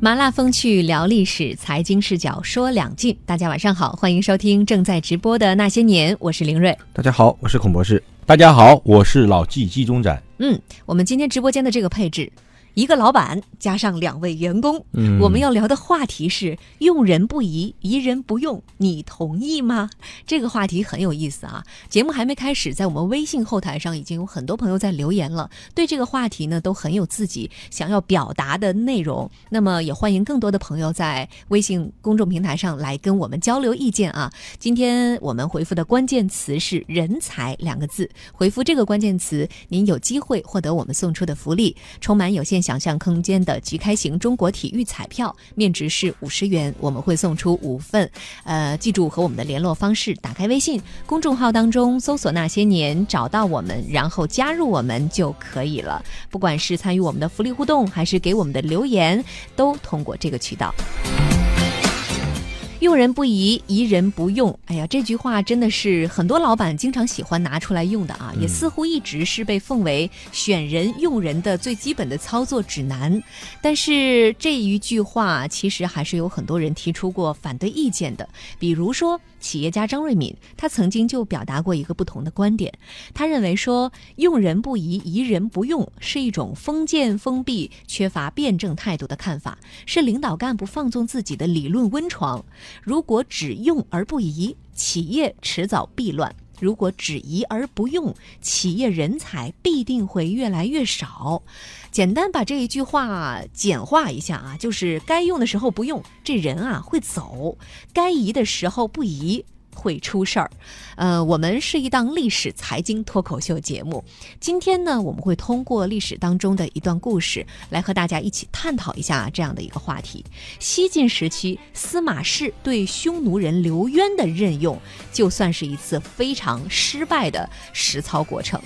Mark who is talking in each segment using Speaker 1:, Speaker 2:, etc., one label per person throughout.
Speaker 1: 麻辣风趣聊历史，财经视角说两晋。大家晚上好，欢迎收听正在直播的《那些年》，我是林睿。
Speaker 2: 大家好，我是孔博士。
Speaker 3: 大家好，我是老纪纪中展。
Speaker 1: 嗯，我们今天直播间的这个配置。一个老板加上两位员工，
Speaker 2: 嗯，
Speaker 1: 我们要聊的话题是用人不疑，疑人不用，你同意吗？这个话题很有意思啊。节目还没开始，在我们微信后台上已经有很多朋友在留言了，对这个话题呢都很有自己想要表达的内容。那么也欢迎更多的朋友在微信公众平台上来跟我们交流意见啊。今天我们回复的关键词是“人才”两个字，回复这个关键词，您有机会获得我们送出的福利，充满有限。想象空间的即开型中国体育彩票，面值是五十元，我们会送出五份。呃，记住和我们的联络方式，打开微信公众号当中搜索“那些年”，找到我们，然后加入我们就可以了。不管是参与我们的福利互动，还是给我们的留言，都通过这个渠道。用人不疑，疑人不用。哎呀，这句话真的是很多老板经常喜欢拿出来用的啊，也似乎一直是被奉为选人用人的最基本的操作指南。但是这一句话其实还是有很多人提出过反对意见的，比如说。企业家张瑞敏，他曾经就表达过一个不同的观点。他认为说，用人不疑，疑人不用，是一种封建、封闭、缺乏辩证态度的看法，是领导干部放纵自己的理论温床。如果只用而不移，企业迟早必乱。如果只移而不用，企业人才必定会越来越少。简单把这一句话简化一下啊，就是该用的时候不用，这人啊会走；该移的时候不移。会出事儿，呃，我们是一档历史财经脱口秀节目。今天呢，我们会通过历史当中的一段故事，来和大家一起探讨一下这样的一个话题：西晋时期，司马氏对匈奴人刘渊的任用，就算是一次非常失败的实操过程。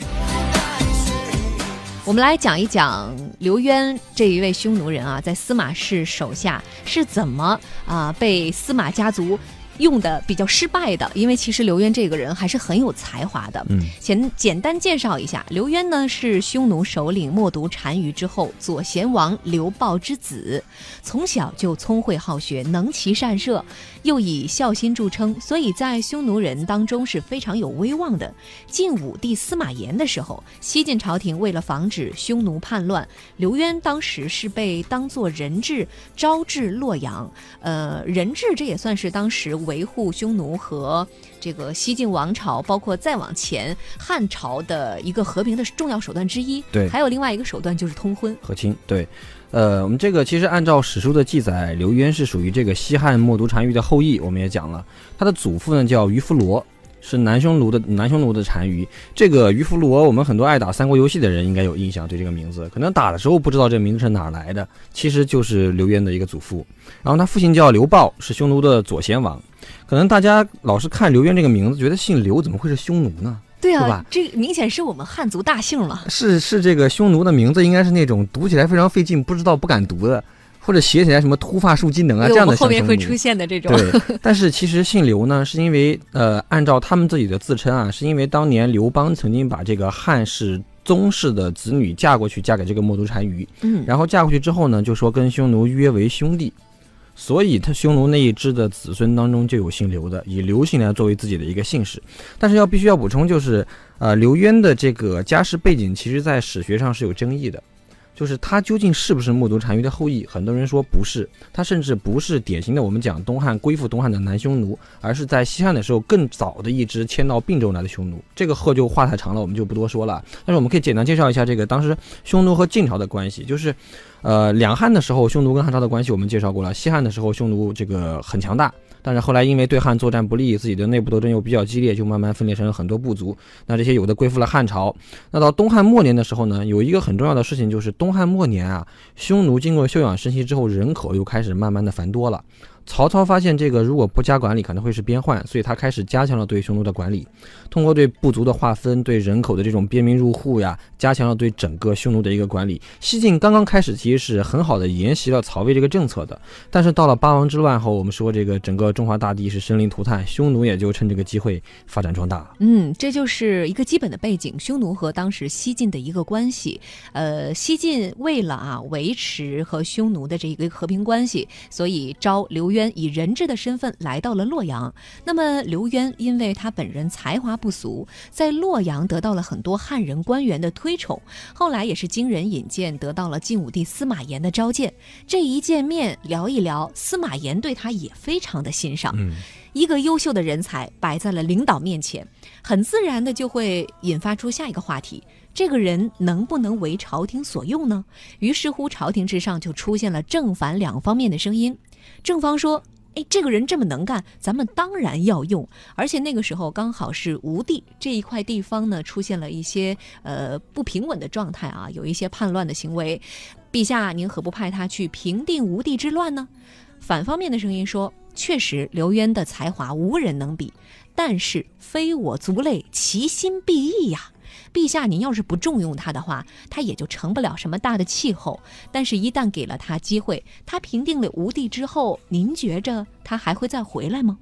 Speaker 1: 我们来讲一讲刘渊这一位匈奴人啊，在司马氏手下是怎么啊被司马家族。用的比较失败的，因为其实刘渊这个人还是很有才华的。
Speaker 2: 嗯，
Speaker 1: 简简单介绍一下，刘渊呢是匈奴首领冒读单于之后左贤王刘豹之子，从小就聪慧好学，能骑善射，又以孝心著称，所以在匈奴人当中是非常有威望的。晋武帝司马炎的时候，西晋朝廷为了防止匈奴叛乱，刘渊当时是被当做人质招至洛阳。呃，人质这也算是当时。维护匈奴和这个西晋王朝，包括再往前汉朝的一个和平的重要手段之一。
Speaker 2: 对，
Speaker 1: 还有另外一个手段就是通婚
Speaker 2: 和亲。对，呃，我们这个其实按照史书的记载，刘渊是属于这个西汉冒顿单于的后裔。我们也讲了，他的祖父呢叫于弗罗。是南匈奴的南匈奴的单于，这个于伏罗，我们很多爱打三国游戏的人应该有印象，对这个名字，可能打的时候不知道这名字是哪来的，其实就是刘渊的一个祖父。然后他父亲叫刘豹，是匈奴的左贤王。可能大家老是看刘渊这个名字，觉得姓刘怎么会是匈奴呢？
Speaker 1: 对
Speaker 2: 啊，
Speaker 1: 这明显是我们汉族大姓了。
Speaker 2: 是是，这个匈奴的名字应该是那种读起来非常费劲，不知道不敢读的。或者写起来什么突发术技能啊这样的，
Speaker 1: 后面会出现的这种。
Speaker 2: 对，但是其实姓刘呢，是因为呃，按照他们自己的自称啊，是因为当年刘邦曾经把这个汉室宗室的子女嫁过去，嫁给这个冒读单于。
Speaker 1: 嗯。
Speaker 2: 然后嫁过去之后呢，就说跟匈奴约为兄弟，所以他匈奴那一支的子孙当中就有姓刘的，以刘姓来作为自己的一个姓氏。但是要必须要补充就是，呃，刘渊的这个家世背景，其实在史学上是有争议的。就是他究竟是不是冒读单于的后裔？很多人说不是，他甚至不是典型的我们讲东汉归附东汉的南匈奴，而是在西汉的时候更早的一支迁到并州来的匈奴。这个贺就话太长了，我们就不多说了。但是我们可以简单介绍一下这个当时匈奴和晋朝的关系，就是，呃，两汉的时候匈奴跟汉朝的关系我们介绍过了，西汉的时候匈奴这个很强大。但是后来因为对汉作战不利，自己的内部斗争又比较激烈，就慢慢分裂成了很多部族。那这些有的归附了汉朝。那到东汉末年的时候呢，有一个很重要的事情，就是东汉末年啊，匈奴经过休养生息之后，人口又开始慢慢的繁多了。曹操发现这个如果不加管理可能会是边患，所以他开始加强了对匈奴的管理，通过对部族的划分、对人口的这种边民入户呀，加强了对整个匈奴的一个管理。西晋刚刚开始其实是很好的沿袭了曹魏这个政策的，但是到了八王之乱后，我们说这个整个中华大地是生灵涂炭，匈奴也就趁这个机会发展壮大。
Speaker 1: 嗯，这就是一个基本的背景，匈奴和当时西晋的一个关系。呃，西晋为了啊维持和匈奴的这一个和平关系，所以招刘渊以人质的身份来到了洛阳。那么刘渊因为他本人才华不俗，在洛阳得到了很多汉人官员的推崇，后来也是经人引荐，得到了晋武帝司马炎的召见。这一见面聊一聊，司马炎对他也非常的欣赏。
Speaker 2: 嗯，
Speaker 1: 一个优秀的人才摆在了领导面前，很自然的就会引发出下一个话题：这个人能不能为朝廷所用呢？于是乎，朝廷之上就出现了正反两方面的声音。正方说：“哎，这个人这么能干，咱们当然要用。而且那个时候刚好是吴地这一块地方呢，出现了一些呃不平稳的状态啊，有一些叛乱的行为。陛下，您何不派他去平定吴地之乱呢？”反方面的声音说：“确实，刘渊的才华无人能比，但是非我族类，其心必异呀。陛下，您要是不重用他的话，他也就成不了什么大的气候。但是，一旦给了他机会，他平定了吴地之后，您觉着他还会再回来吗？”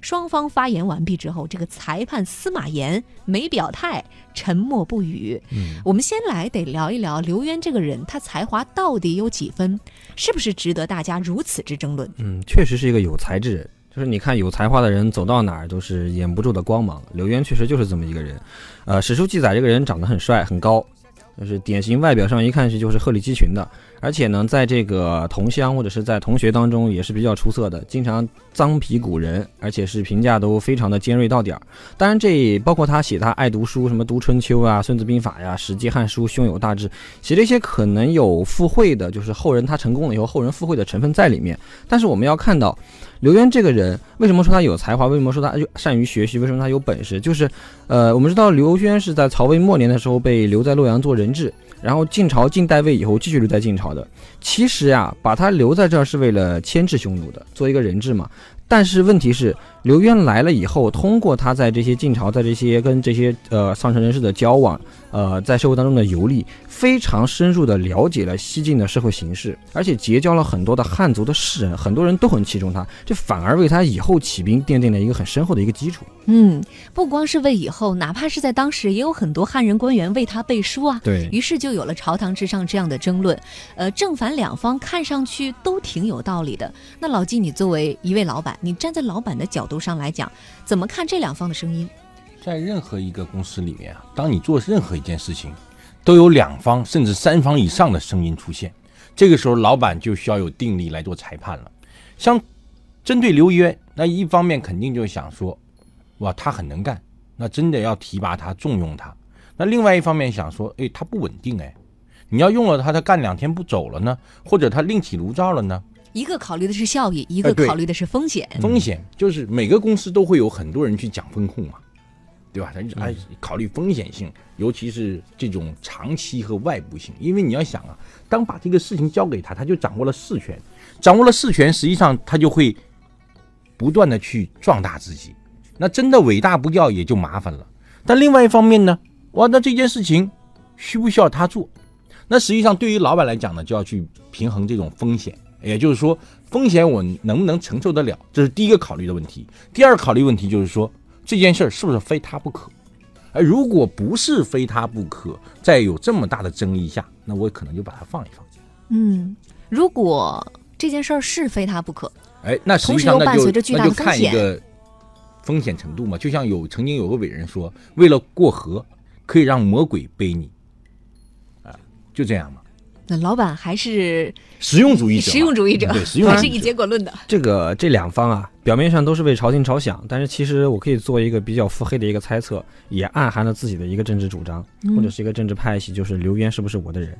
Speaker 1: 双方发言完毕之后，这个裁判司马炎没表态，沉默不语。
Speaker 2: 嗯，
Speaker 1: 我们先来得聊一聊刘渊这个人，他才华到底有几分，是不是值得大家如此之争论？
Speaker 2: 嗯，确实是一个有才之人。就是你看有才华的人走到哪儿都是掩不住的光芒。刘渊确实就是这么一个人。呃，史书记载这个人长得很帅很高，就是典型外表上一看是就是鹤立鸡群的。而且呢，在这个同乡或者是在同学当中也是比较出色的，经常臧皮古人，而且是评价都非常的尖锐到点儿。当然，这包括他写他爱读书，什么读春秋啊、孙子兵法呀、史记、汉书，胸有大志，写这些可能有附会的，就是后人他成功了以后后人附会的成分在里面。但是我们要看到，刘渊这个人为什么说他有才华？为什么说他善于学习？为什么他有本事？就是，呃，我们知道刘渊是在曹魏末年的时候被留在洛阳做人质。然后晋朝晋代魏以后继续留在晋朝的，其实呀，把他留在这儿是为了牵制匈奴的，做一个人质嘛。但是问题是，刘渊来了以后，通过他在这些晋朝，在这些跟这些呃上层人士的交往，呃，在社会当中的游历，非常深入的了解了西晋的社会形势，而且结交了很多的汉族的士人，很多人都很器重他，这反而为他以后起兵奠定了一个很深厚的一个基础。
Speaker 1: 嗯，不光是为以后，哪怕是在当时，也有很多汉人官员为他背书啊。
Speaker 2: 对
Speaker 1: 于是就有了朝堂之上这样的争论，呃，正反两方看上去都挺有道理的。那老纪，你作为一位老板，你站在老板的角度上来讲，怎么看这两方的声音？
Speaker 3: 在任何一个公司里面啊，当你做任何一件事情，都有两方甚至三方以上的声音出现，这个时候老板就需要有定力来做裁判了。像针对刘渊，那一方面肯定就想说。哇，他很能干，那真的要提拔他，重用他。那另外一方面想说，哎，他不稳定，哎，你要用了他，他干两天不走了呢，或者他另起炉灶了呢？
Speaker 1: 一个考虑的是效益，一个考虑的是风险。
Speaker 3: 风险就是每个公司都会有很多人去讲风控嘛，对吧？他还考虑风险性，尤其是这种长期和外部性，因为你要想啊，当把这个事情交给他，他就掌握了事权，掌握了事权，实际上他就会不断的去壮大自己。那真的伟大不掉也就麻烦了。但另外一方面呢，哇，那这件事情需不需要他做？那实际上对于老板来讲呢，就要去平衡这种风险，也就是说，风险我能不能承受得了，这是第一个考虑的问题。第二考虑问题就是说，这件事儿是不是非他不可？而如果不是非他不可，在有这么大的争议下，那我可能就把它放一放。
Speaker 1: 嗯，如果这件事儿是非他不可，
Speaker 3: 哎，那实际上那就
Speaker 1: 那
Speaker 3: 就看一个。风险程度嘛，就像有曾经有个伟人说，为了过河，可以让魔鬼背你，啊，就这样嘛。
Speaker 1: 那老板还是
Speaker 3: 实用主义者，
Speaker 1: 实用主义者，
Speaker 3: 对，实用
Speaker 1: 还是以结果论的。
Speaker 2: 这个这两方啊，表面上都是为朝廷着想，但是其实我可以做一个比较腹黑的一个猜测，也暗含了自己的一个政治主张，或者是一个政治派系，就是刘渊是不是我的人？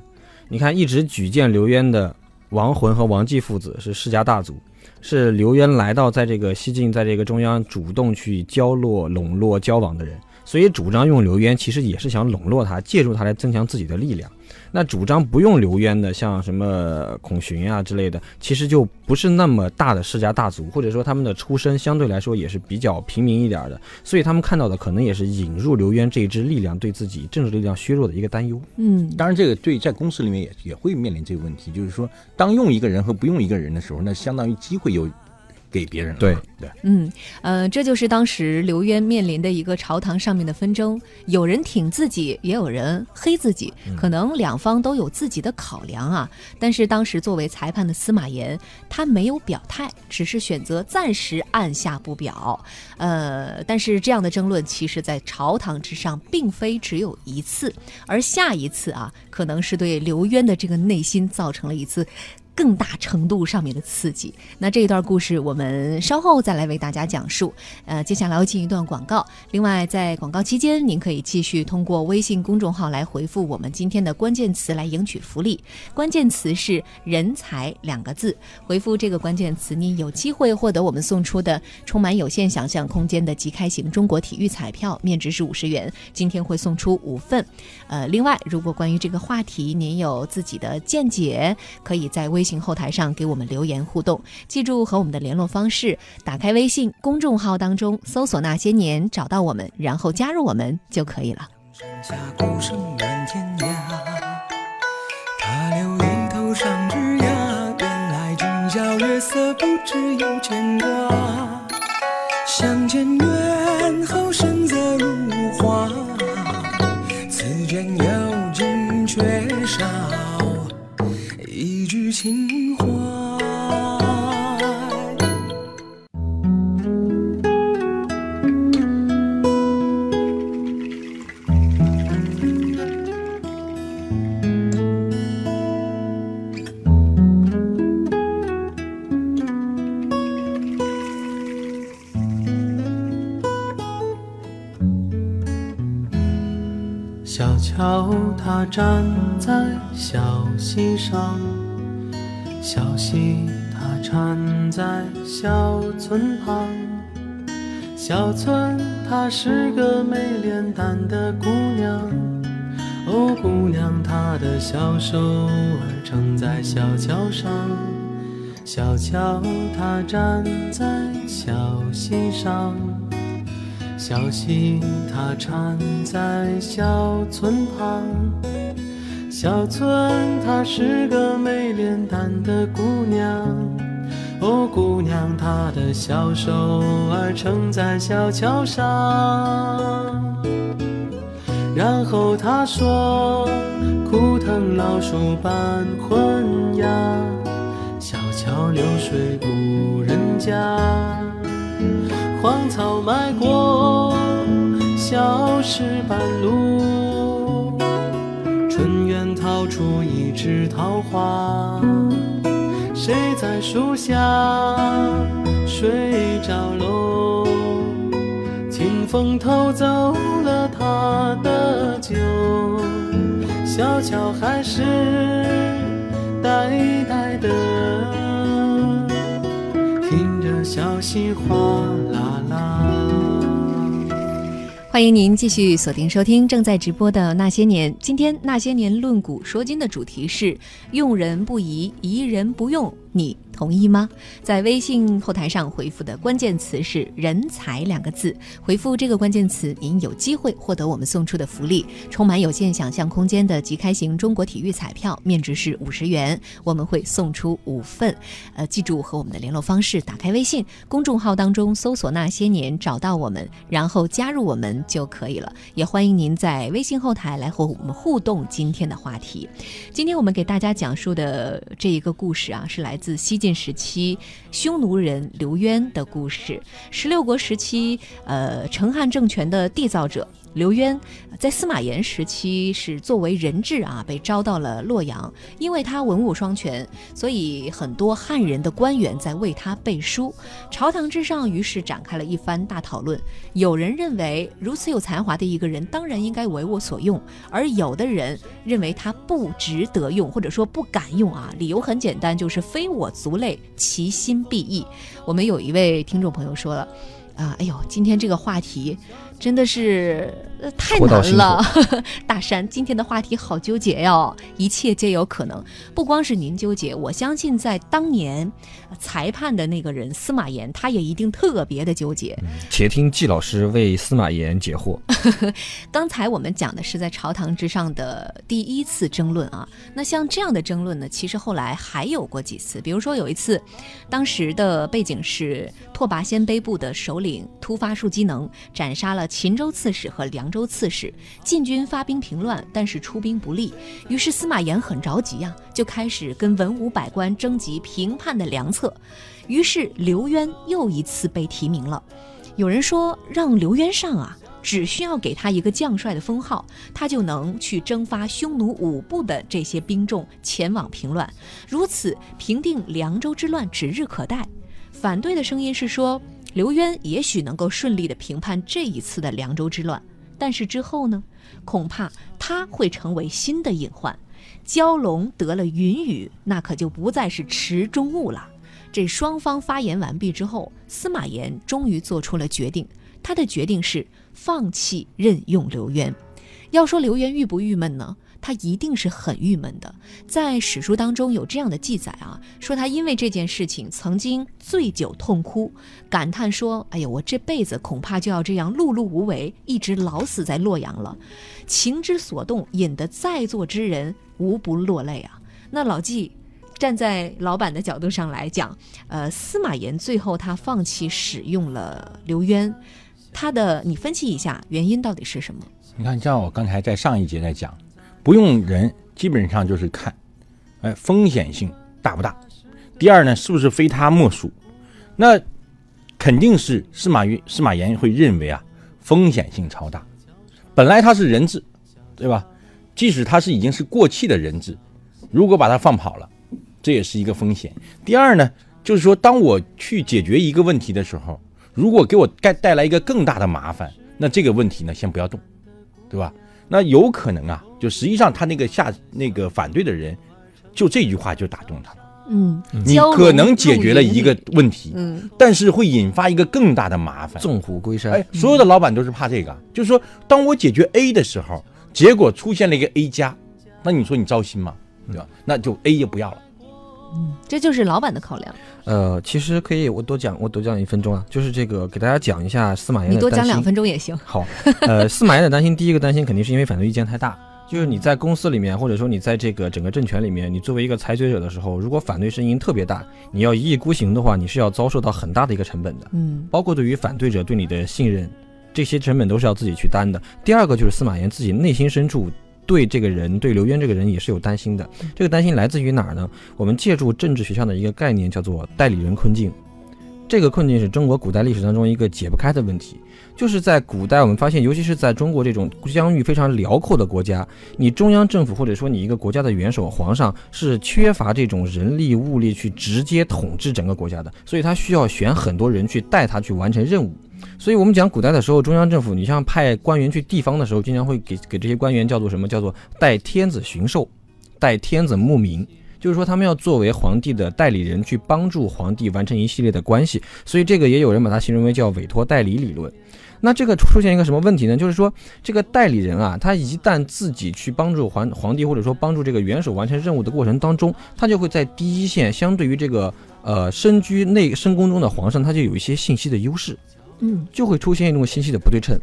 Speaker 2: 你看，一直举荐刘渊的王浑和王继父子是世家大族。是刘渊来到在这个西晋，在这个中央主动去交络、笼络、交往的人，所以主张用刘渊，其实也是想笼络他，借助他来增强自己的力量。那主张不用刘渊的，像什么孔荀啊之类的，其实就不是那么大的世家大族，或者说他们的出身相对来说也是比较平民一点的，所以他们看到的可能也是引入刘渊这一支力量对自己政治力量削弱的一个担忧。
Speaker 1: 嗯，
Speaker 3: 当然，这个对在公司里面也也会面临这个问题，就是说，当用一个人和不用一个人的时候，那相当于机会有给别人了。
Speaker 2: 对
Speaker 3: 对，
Speaker 1: 嗯，呃，这就是当时刘渊面临的一个朝堂上面的纷争，有人挺自己，也有人黑自己，可能两方都有自己的考量啊。但是当时作为裁判的司马炎，他没有表态，只是选择暂时按下不表。呃，但是这样的争论，其实在朝堂之上并非只有一次，而下一次啊，可能是对刘渊的这个内心造成了一次。更大程度上面的刺激。那这一段故事我们稍后再来为大家讲述。呃，接下来要进一段广告。另外，在广告期间，您可以继续通过微信公众号来回复我们今天的关键词来赢取福利。关键词是“人才”两个字，回复这个关键词，您有机会获得我们送出的充满有限想象空间的即开型中国体育彩票，面值是五十元。今天会送出五份。呃，另外，如果关于这个话题您有自己的见解，可以在微信后台上给我们留言互动。记住和我们的联络方式，打开微信公众号当中搜索“那些年”，找到我们，然后加入我们就可以了。
Speaker 4: 月色不知有牵挂。相见远后身
Speaker 5: 村旁。小村她是个没脸蛋的姑娘，哦，姑娘她的小手儿撑在小桥上，小桥她站在小溪上。小溪她缠在小村旁，小村她是个没脸蛋的姑娘，哦，姑娘她的小手儿撑在小桥上，然后她说枯藤老树伴昏鸦，小桥流水无人家。荒草埋过小石板路，春园掏出一枝桃花，谁在树下睡着喽？清风偷走了他的酒，小桥还是呆呆的。听着小溪哗啦啦。
Speaker 1: 欢迎您继续锁定收听正在直播的《那些年》。今天《那些年论古说今》的主题是“用人不疑，疑人不用”，你同意吗？在微信后台上回复的关键词是“人才”两个字，回复这个关键词，您有机会获得我们送出的福利，充满有限想象空间的即开型中国体育彩票，面值是五十元，我们会送出五份。呃，记住和我们的联络方式，打开微信公众号当中搜索“那些年”，找到我们，然后加入我们就可以了。也欢迎您在微信后台来和我们互动今天的话题。今天我们给大家讲述的这一个故事啊，是来自西晋时期匈奴人刘渊的故事。十六国时期，呃，成汉政权的缔造者。刘渊在司马炎时期是作为人质啊，被招到了洛阳。因为他文武双全，所以很多汉人的官员在为他背书。朝堂之上，于是展开了一番大讨论。有人认为，如此有才华的一个人，当然应该为我所用；而有的人认为他不值得用，或者说不敢用啊。理由很简单，就是非我族类，其心必异。我们有一位听众朋友说了。啊，哎呦，今天这个话题真的是、呃、太难了。大山，今天的话题好纠结哟，一切皆有可能。不光是您纠结，我相信在当年呃裁判的那个人司马炎，他也一定特别的纠结。
Speaker 2: 且听季老师为司马炎解惑。
Speaker 1: 刚才我们讲的是在朝堂之上的第一次争论啊，那像这样的争论呢，其实后来还有过几次，比如说有一次，当时的背景是拓跋鲜卑部的首领突发术机能斩杀了秦州刺史和凉州刺史，晋军发兵平乱，但是出兵不利，于是司马炎很着急呀、就开始跟文武百官征集平叛的良策，于是刘渊又一次被提名了。有人说让刘渊上啊，只需要给他一个将帅的封号，他就能去征发匈奴五部的这些兵众前往平乱，如此平定凉州之乱指日可待。反对的声音是说，刘渊也许能够顺利的平叛这一次的凉州之乱，但是之后呢，恐怕他会成为新的隐患。蛟龙得了云雨，那可就不再是池中物了。这双方发言完毕之后，司马炎终于做出了决定。他的决定是放弃任用刘渊。要说刘渊郁不郁闷呢？他一定是很郁闷的。在史书当中有这样的记载啊，说他因为这件事情曾经醉酒痛哭，感叹说：“哎呀，我这辈子恐怕就要这样碌碌无为，一直老死在洛阳了。情之所动，引得在座之人无不落泪啊。”那老纪站在老板的角度上来讲，呃，司马炎最后他放弃使用了刘渊，他的你分析一下原因到底是什么？
Speaker 3: 你看，像我刚才在上一节在讲，不用人，基本上就是看，哎，风险性大不大？第二呢，是不是非他莫属？那肯定是司马懿、司马炎会认为啊，风险性超大。本来他是人质，对吧？即使他是已经是过气的人质，如果把他放跑了，这也是一个风险。第二呢，就是说，当我去解决一个问题的时候，如果给我带带来一个更大的麻烦，那这个问题呢，先不要动，对吧？那有可能啊，就实际上他那个下那个反对的人，就这句话就打动他了。
Speaker 1: 嗯，
Speaker 3: 你可能解决了一个问题，
Speaker 1: 嗯
Speaker 3: 但是会引发一个更大的麻烦。
Speaker 2: 纵虎归山。
Speaker 3: 哎，所有的老板都是怕这个，就是说，当我解决 A 的时候，结果出现了一个 A 加，那你说你糟心吗？对吧？那就 A 就不要了。
Speaker 1: 嗯这就是老板的考量。
Speaker 2: 呃，其实可以，我多讲，我多讲一分钟啊，就是这个给大家讲一下司马炎的担心
Speaker 1: 你多讲两分钟也行。
Speaker 2: 好，呃，司马炎的担心，第一个担心肯定是因为反对意见太大。就是你在公司里面，或者说你在这个整个政权里面，你作为一个裁决者的时候，如果反对声音特别大，你要一意孤行的话，你是要遭受到很大的一个成本的，
Speaker 1: 嗯
Speaker 2: 包括对于反对者对你的信任，这些成本都是要自己去担的。第二个就是司马炎自己内心深处对这个人，对刘渊这个人也是有担心的。这个担心来自于哪儿呢？我们借助政治学上的一个概念，叫做代理人困境。这个困境是中国古代历史当中一个解不开的问题。就是在古代，我们发现，尤其是在中国这种疆域非常辽阔的国家，你中央政府或者说你一个国家的元首皇上是缺乏这种人力物力去直接统治整个国家的，所以他需要选很多人去带他去完成任务。所以我们讲古代的时候，中央政府，你像派官员去地方的时候，经常会给给这些官员叫做什么？叫做代天子巡狩，代天子牧民。就是说，他们要作为皇帝的代理人，去帮助皇帝完成一系列的关系，所以这个也有人把它形容为叫委托代理理论。那这个出现一个什么问题呢？就是说，这个代理人啊，他一旦自己去帮助皇皇帝，或者说帮助这个元首完成任务的过程当中，他就会在第一线，相对于这个呃身居内深宫中的皇上，他就有一些信息的优势，
Speaker 1: 嗯
Speaker 2: 就会出现一种信息的不对称。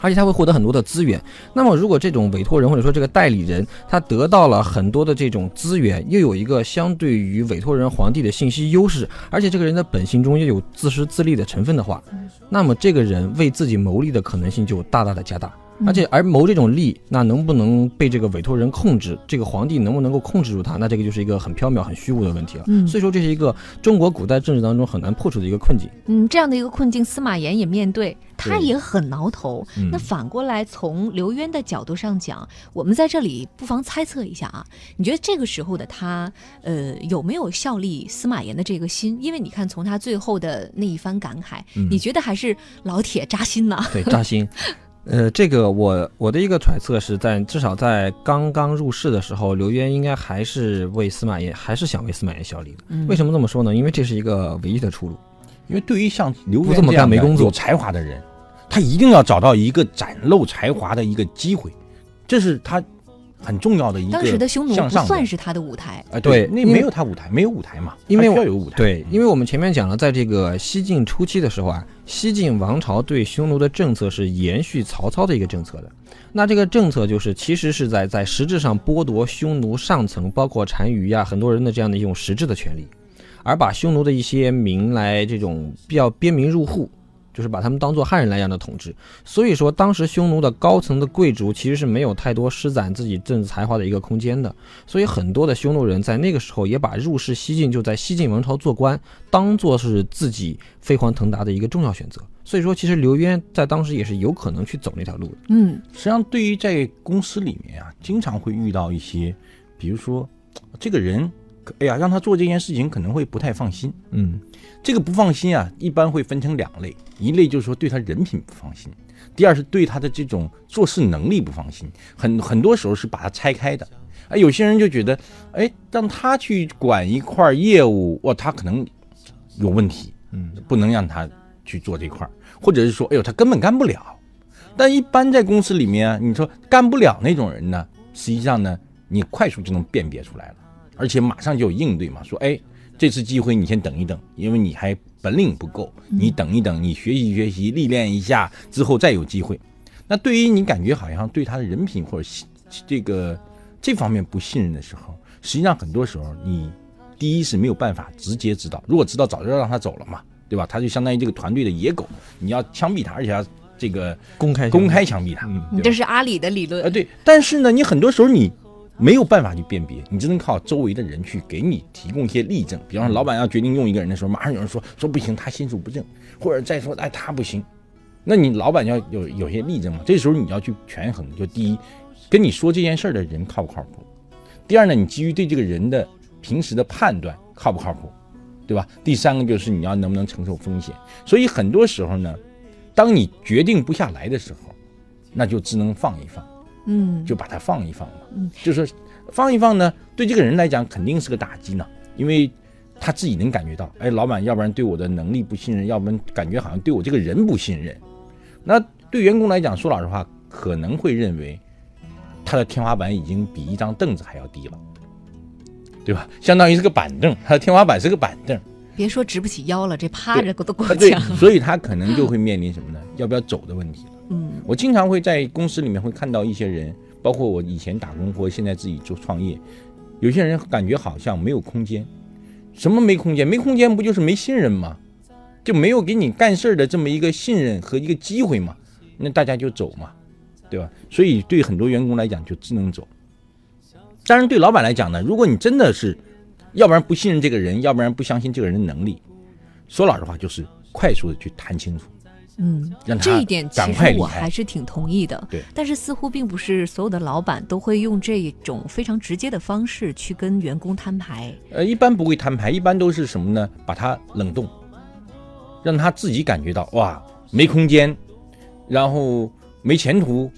Speaker 2: 而且他会获得很多的资源。那么，如果这种委托人或者说这个代理人，他得到了很多的这种资源，又有一个相对于委托人皇帝的信息优势，而且这个人的本性中又有自私自利的成分的话，那么这个人为自己谋利的可能性就大大的加大。而且而谋这种利，那能不能被这个委托人控制？这个皇帝能不能够控制住他？那这个就是一个很缥缈、很虚无的问题了。
Speaker 1: 嗯
Speaker 2: 所以说这是一个中国古代政治当中很难破除的一个困境。
Speaker 1: 嗯，这样的一个困境，司马炎也面对，他也很挠头。
Speaker 2: 嗯
Speaker 1: 那反过来，从刘渊的角度上讲，我们在这里不妨猜测一下啊，你觉得这个时候的他，呃，有没有效力司马炎的这个心？因为你看，从他最后的那一番感慨，
Speaker 2: 嗯
Speaker 1: 你觉得还是老铁扎心呢？
Speaker 2: 对，扎心。呃，这个我我的一个揣测是在至少在刚刚入世的时候，刘渊应该还是为司马炎，还是想为司马炎效力的。
Speaker 1: 嗯
Speaker 2: 为什么这么说呢？因为这是一个唯一的出路。
Speaker 3: 因为对于像刘渊这么
Speaker 2: 干没工作
Speaker 3: 有才华的人，他一定要找到一个展露才华的一个机会，这是他很重要的一个
Speaker 1: 当时的匈奴不
Speaker 3: 向上
Speaker 1: 算是他的舞台，
Speaker 3: 啊，
Speaker 2: 对
Speaker 3: 那没有他舞台，没有舞台嘛，
Speaker 2: 因为
Speaker 3: 要有舞台，
Speaker 2: 对，因为我们前面讲了，在这个西晋初期的时候啊，西晋王朝对匈奴的政策是延续曹操的一个政策的。那这个政策就是，其实是在在实质上剥夺匈奴上层，包括单于呀、很多人的这样的一种实质的权利，而把匈奴的一些民来这种比较边民入户，就是把他们当做汉人来一样的统治。所以说，当时匈奴的高层的贵族其实是没有太多施展自己政治才华的一个空间的。所以很多的匈奴人在那个时候也把入世西晋，就在西晋王朝做官，当做是自己飞黄腾达的一个重要选择。所以说，其实刘渊在当时也是有可能去走那条路的。
Speaker 1: 嗯，
Speaker 3: 实际上，对于在公司里面啊，经常会遇到一些，比如说这个人，哎呀，让他做这件事情可能会不太放心。
Speaker 2: 嗯，
Speaker 3: 这个不放心啊，一般会分成两类，一类就是说对他人品不放心，第二是对他的这种做事能力不放心。很很多时候是把它拆开的。哎，有些人就觉得，哎，让他去管一块业务，哇，他可能有问题，
Speaker 2: 嗯，
Speaker 3: 不能让他去做这块，或者是说，哎呦，他根本干不了。但一般在公司里面啊，你说干不了那种人呢，实际上呢，你快速就能辨别出来了，而且马上就有应对嘛，说，哎，这次机会你先等一等，因为你还本领不够，你等一等，你学习学习，历练一下之后再有机会。那对于你感觉好像对他的人品或者信这个这方面不信任的时候，实际上很多时候你第一是没有办法直接知道，如果知道早就让他走了嘛，对吧？他就相当于这个团队的野狗，你要枪毙他，而且要这个
Speaker 2: 公开
Speaker 3: 公开枪毙他，
Speaker 2: 嗯
Speaker 1: 这是阿里的理论
Speaker 3: 啊，。对。但是呢，你很多时候你没有办法去辨别，你只能靠周围的人去给你提供一些例证。比方说，老板要决定用一个人的时候，马上有人说说不行，他心术不正，或者再说哎他不行，那你老板要有有些例证嘛。这时候你要去权衡，就第一，跟你说这件事儿的人靠不靠谱；第二呢，你基于对这个人的平时的判断靠不靠谱，对吧？第三个就是你要能不能承受风险。所以很多时候呢，当你决定不下来的时候，那就只能放一放。
Speaker 1: 嗯，
Speaker 3: 就把它放一放嘛。
Speaker 1: 嗯，
Speaker 3: 就是说放一放呢，对这个人来讲肯定是个打击呢，因为他自己能感觉到，哎，老板要不然对我的能力不信任，要不然感觉好像对我这个人不信任。那对员工来讲，说老实话，可能会认为他的天花板已经比一张凳子还要低了，对吧？相当于是个板凳，他的天花板是个板凳。
Speaker 1: 别说直不起腰了，这趴着都够呛。
Speaker 3: 所以他可能就会面临什么呢？要不要走的问题了。
Speaker 1: 嗯
Speaker 3: 我经常会在公司里面会看到一些人，包括我以前打工或现在自己做创业，有些人感觉好像没有空间。什么没空间？没空间不就是没信任吗？就没有给你干事儿的这么一个信任和一个机会嘛？那大家就走嘛，对吧？所以对很多员工来讲就只能走。当然，对老板来讲呢，如果你真的是，要不然不信任这个人，要不然不相信这个人的能力，说老实话就是快速的去谈清楚，
Speaker 1: 嗯，这一点其实我还是挺同意的。
Speaker 3: 对
Speaker 1: 但是似乎并不是所有的老板都会用这种非常直接的方式去跟员工摊牌。
Speaker 3: 呃，一般不会摊牌，一般都是什么呢？把他冷冻，让他自己感觉到哇，没空间，然后没前途，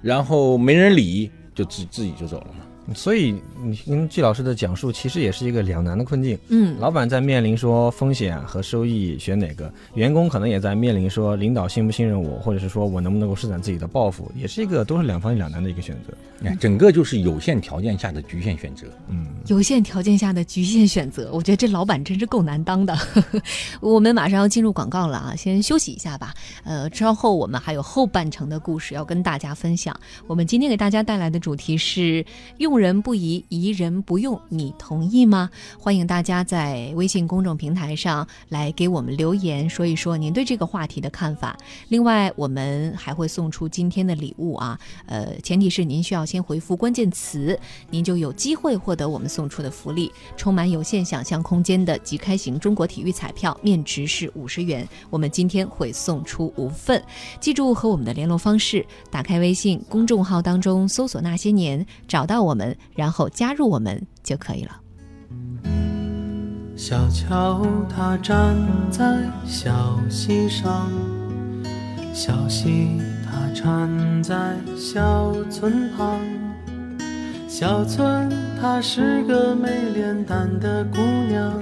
Speaker 3: 然后没人理，就自自己就走了嘛。
Speaker 2: 所以你听季老师的讲述，其实也是一个两难的困境。
Speaker 1: 嗯，
Speaker 2: 老板在面临说风险和收益选哪个，员工可能也在面临说领导信不信任我，或者是说我能不能够施展自己的抱负，也是一个都是两方两难的一个选择。
Speaker 3: 你看，整个就是有限条件下的局限选择。
Speaker 2: 嗯，
Speaker 1: 有限条件下的局限选择，我觉得这老板真是够难当的。我们马上要进入广告了啊，先休息一下吧。呃，稍后我们还有后半程的故事要跟大家分享。我们今天给大家带来的主题是“用人不疑，疑人不用”，你同意吗？欢迎大家在微信公众平台上来给我们留言，说一说您对这个话题的看法。另外，我们还会送出今天的礼物啊，呃，前提是您需要先回复关键词，您就有机会获得我们送出的福利，充满有限想象空间的即开型中国体育彩票，面值是五十元，我们今天会送出五份。记住和我们的联络方式，打开微信公众号当中搜索“那些年”，找到我们，然后加入我们就可以了。
Speaker 5: 小桥它站在小溪上，小溪它缠在小村旁。小村她是个没脸蛋的姑娘，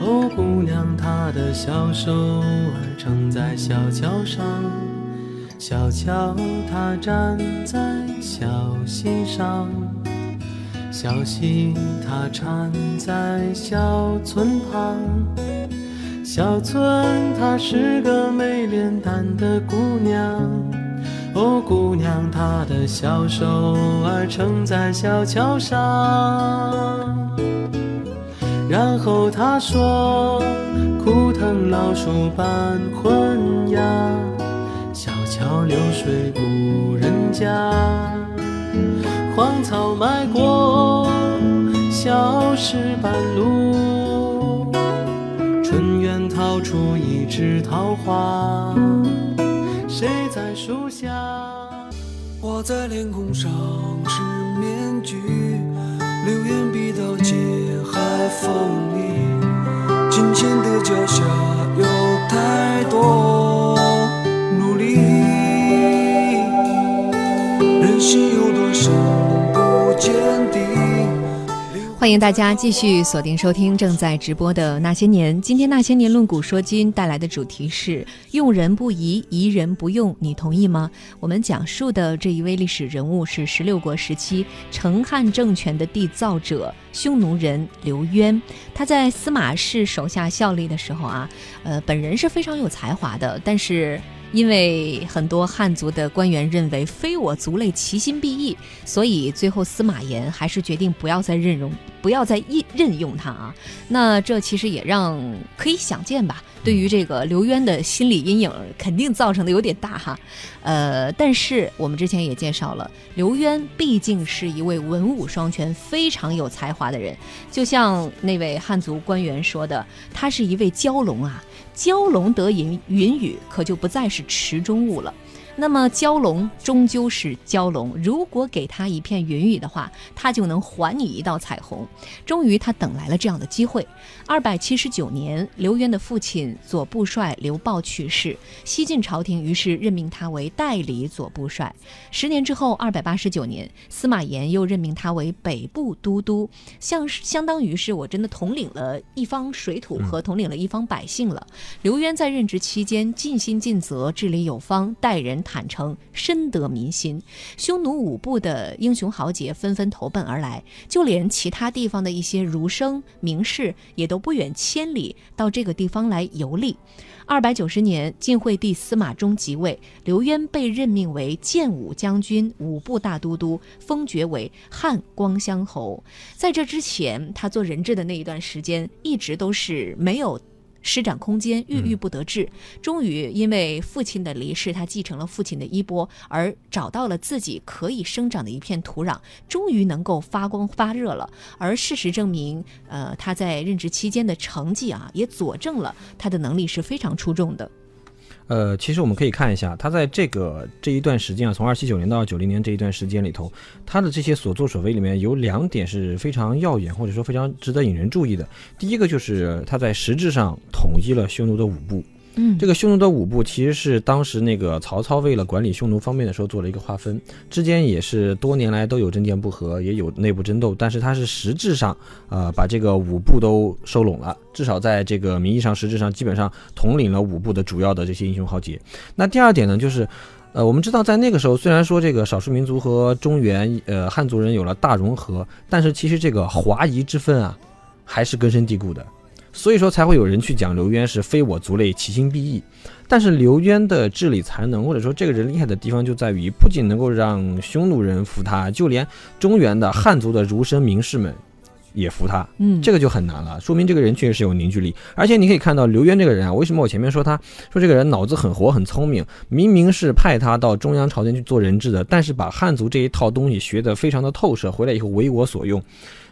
Speaker 5: 哦，姑娘她的小手儿撑在小桥上。小桥它站在小溪上，小溪它缠在小村旁。小村她是个没脸蛋的姑娘，哦，姑娘她的小手儿撑在小桥上。然后她说：“枯藤老树伴昏鸦，小桥流水无人家。草埋过小石板路，春园掏出一枝桃花，谁在树下？”
Speaker 4: 画在脸孔上是面具，流言比刀尖。还锋利，金钱的脚下有太多努力，人心有。
Speaker 1: 欢迎大家继续锁定收听正在直播的《那些年》。今天《那些年》论古说今带来的主题是“用人不疑，疑人不用”，你同意吗？我们讲述的这一位历史人物是十六国时期成汉政权的缔造者匈奴人刘渊。他在司马氏手下效力的时候啊，呃，本人是非常有才华的，但是。因为很多汉族的官员认为非我族类，其心必异，所以最后司马炎还是决定不要再任用，不要再任任用他啊。那这其实也让可以想见吧，对于这个刘渊的心理阴影肯定造成的有点大哈。呃，但是我们之前也介绍了，刘渊毕竟是一位文武双全、非常有才华的人，就像那位汉族官员说的，他是一位蛟龙啊。蛟龙得云云雨，可就不再是池中物了。那么蛟龙终究是蛟龙，如果给他一片云雨的话，他就能还你一道彩虹。终于，他等来了这样的机会。二百七十九年，刘渊的父亲左部帅刘豹去世，西晋朝廷于是任命他为代理左部帅。十年之后，二百八十九年，司马炎又任命他为北部都督，像相当于是我真的统领了一方水土和统领了一方百姓了。刘渊在任职期间尽心尽责，治理有方，待人。坦诚，深得民心。匈奴五部的英雄豪杰纷纷投奔而来，就连其他地方的一些儒生名士也都不远千里到这个地方来游历。二百九十年，晋惠帝司马衷即位，刘渊被任命为建武将军、五部大都督，封爵为汉光乡侯。在这之前，他做人质的那一段时间，一直都是没有。施展空间，郁郁不得志。终于因为父亲的离世，他继承了父亲的衣钵，而找到了自己可以生长的一片土壤，终于能够发光发热了。而事实证明，呃，他在任职期间的成绩啊，也佐证了他的能力是非常出众的。
Speaker 2: 呃，其实我们可以看一下，他在这个这一段时间啊，从二七九年到九零年这一段时间里头，他的这些所作所为里面有两点是非常耀眼，或者说非常值得引人注意的。第一个就是他在实质上统一了匈奴的五部。
Speaker 1: 嗯，
Speaker 2: 这个匈奴的五部其实是当时那个曹操为了管理匈奴方面的时候做了一个划分，之间也是多年来都有政见不合，也有内部争斗，但是他是实质上，呃，把这个五部都收拢了，至少在这个名义上、实质上基本上统领了五部的主要的这些英雄豪杰。那第二点呢，就是，呃，我们知道在那个时候，虽然说这个少数民族和中原，呃，汉族人有了大融合，但是其实这个华夷之分啊，还是根深蒂固的。所以说才会有人去讲刘渊是非我族类，其心必异。但是刘渊的治理才能，或者说这个人厉害的地方就在于，不仅能够让匈奴人服他，就连中原的汉族的儒生名士们也服他。
Speaker 1: 嗯，
Speaker 2: 这个就很难了，说明这个人确实是有凝聚力。而且你可以看到刘渊这个人啊，为什么我前面说他说这个人脑子很活、很聪明？明明是派他到中央朝廷去做人质的，但是把汉族这一套东西学得非常的透彻，回来以后为我所用。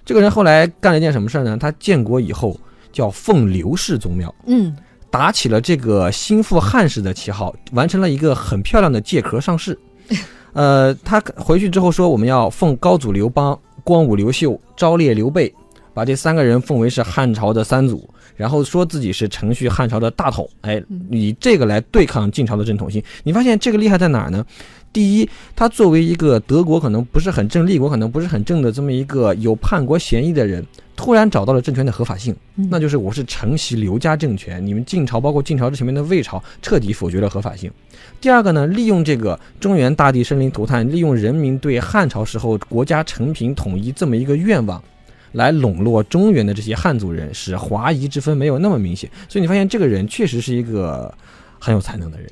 Speaker 2: 这个人后来干了一件什么事儿呢？他建国以后。叫奉刘氏宗庙，
Speaker 1: 嗯，
Speaker 2: 打起了这个心腹汉室的旗号，完成了一个很漂亮的借壳上市。呃，他回去之后说，我们要奉高祖刘邦、光武刘秀、昭烈刘备，把这三个人奉为是汉朝的三祖，然后说自己是承续汉朝的大统，哎，以这个来对抗晋朝的正统性。你发现这个厉害在哪儿呢？第一，他作为一个德国可能不是很正、立国可能不是很正的这么一个有叛国嫌疑的人，突然找到了政权的合法性，
Speaker 1: 嗯
Speaker 2: 那就是我是承袭刘家政权，你们晋朝包括晋朝之前面的魏朝彻底否决了合法性。第二个呢，利用这个中原大地生灵涂炭，利用人民对汉朝时候国家承平统一这么一个愿望。来笼络中原的这些汉族人，使华夷之分没有那么明显。所以你发现这个人确实是一个很有才能的人。